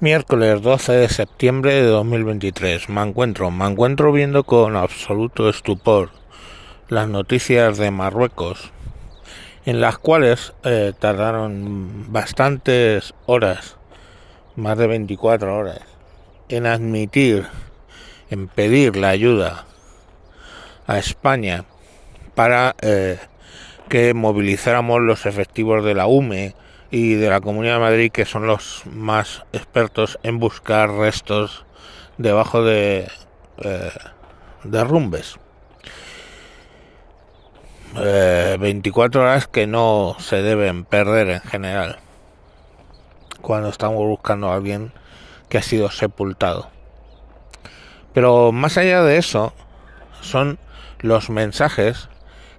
Miércoles 12 de septiembre de 2023. Me encuentro, me encuentro viendo con absoluto estupor las noticias de Marruecos, en las cuales eh, tardaron bastantes horas, más de 24 horas, en admitir, en pedir la ayuda a España para eh, que movilizáramos los efectivos de la UME y de la Comunidad de Madrid, que son los más expertos en buscar restos debajo de eh, derrumbes. 24 eh, horas que no se deben perder en general cuando estamos buscando a alguien que ha sido sepultado. Pero más allá de eso, son los mensajes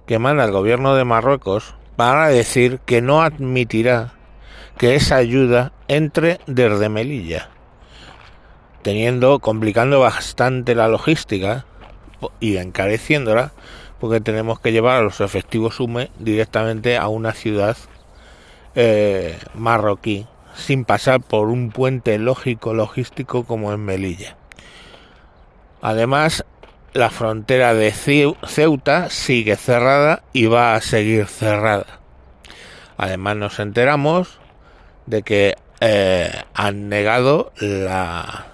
que manda el gobierno de Marruecos para decir que no admitirá que esa ayuda entre desde Melilla, teniendo, complicando bastante la logística y encareciéndola, porque tenemos que llevar a los efectivos UME directamente a una ciudad eh, marroquí, sin pasar por un puente lógico logístico como en Melilla. Además, la frontera de Ceuta sigue cerrada y va a seguir cerrada. Además nos enteramos de que eh, han negado la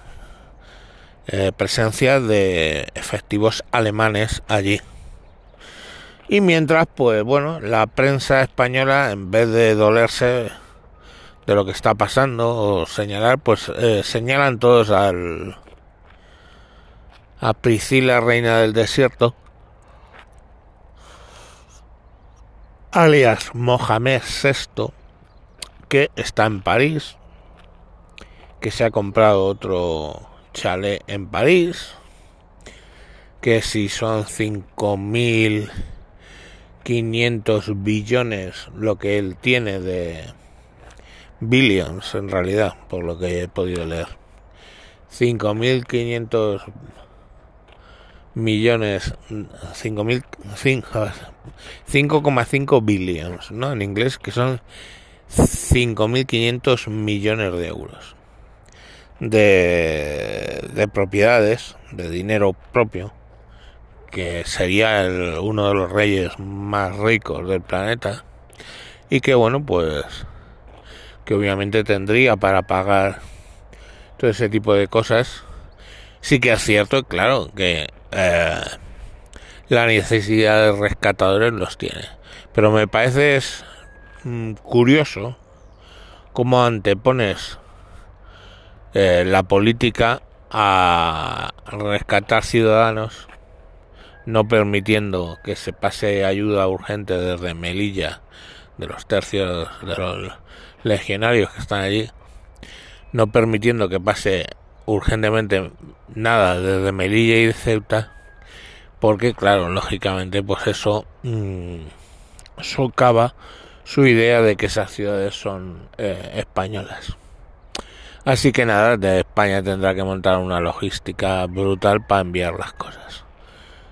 eh, presencia de efectivos alemanes allí. Y mientras, pues bueno, la prensa española, en vez de dolerse de lo que está pasando o señalar, pues eh, señalan todos al a Priscila, reina del desierto, alias Mohamed VI, que está en París, que se ha comprado otro chalet en París, que si son 5.500 billones lo que él tiene de billions en realidad, por lo que he podido leer. 5.500 millones, 5,5 billions, ¿no? En inglés, que son 5.500 millones de euros de, de, propiedades, de dinero propio, que sería uno de los reyes más ricos del planeta, y que bueno, pues que obviamente tendría para pagar todo ese tipo de cosas. Sí que es cierto, claro, que eh, la necesidad de rescatadores los tiene. Pero me parece curioso cómo antepones eh, la política a rescatar ciudadanos, no permitiendo que se pase ayuda urgente desde Melilla, de los tercios de los legionarios que están allí, no permitiendo que pase urgentemente nada desde Melilla y de Ceuta, porque claro, lógicamente pues eso mmm, socava su idea de que esas ciudades son eh, españolas. Así que nada, de España tendrá que montar una logística brutal para enviar las cosas.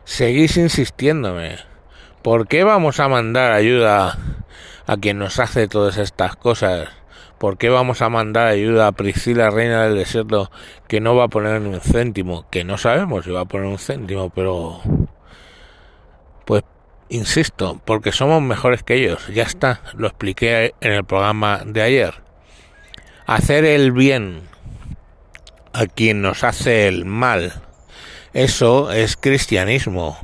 Seguís insistiéndome. ¿Por qué vamos a mandar ayuda a quien nos hace todas estas cosas? ¿Por qué vamos a mandar ayuda a Priscila, reina del desierto, que no va a poner ni un céntimo? Que no sabemos si va a poner un céntimo, pero... Insisto, porque somos mejores que ellos. Ya está, lo expliqué en el programa de ayer. Hacer el bien a quien nos hace el mal, eso es cristianismo.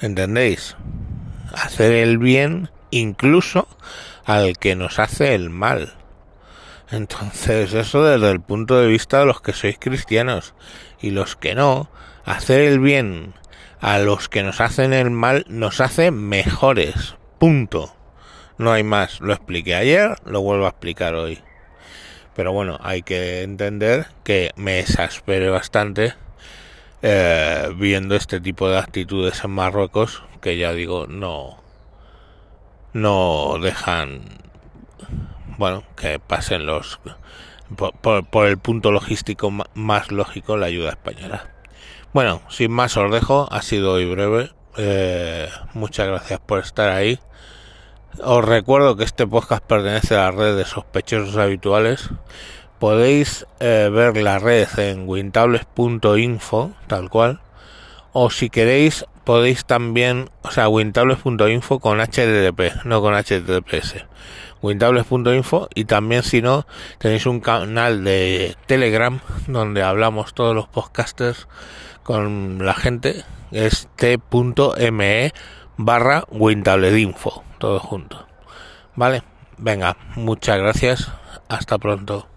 ¿Entendéis? Hacer el bien incluso al que nos hace el mal. Entonces, eso desde el punto de vista de los que sois cristianos y los que no, hacer el bien a los que nos hacen el mal nos hace mejores. Punto. No hay más. Lo expliqué ayer, lo vuelvo a explicar hoy. Pero bueno, hay que entender que me exaspere bastante eh, viendo este tipo de actitudes en Marruecos, que ya digo, no, no dejan, bueno, que pasen los, por, el punto logístico más lógico, la ayuda española. Bueno, sin más os dejo, ha sido hoy breve. Eh, muchas gracias por estar ahí. Os recuerdo que este podcast pertenece a la red de sospechosos habituales. podéis eh, ver la red en wintables.info, tal cual, o si queréis podéis también, o sea, wintables.info con HTTP, no con HTTPS. Wintables.info y también si no tenéis un canal de Telegram donde hablamos todos los podcasters con la gente, es t.me barra wintabledinfo, todo junto. Vale, venga, muchas gracias, hasta pronto.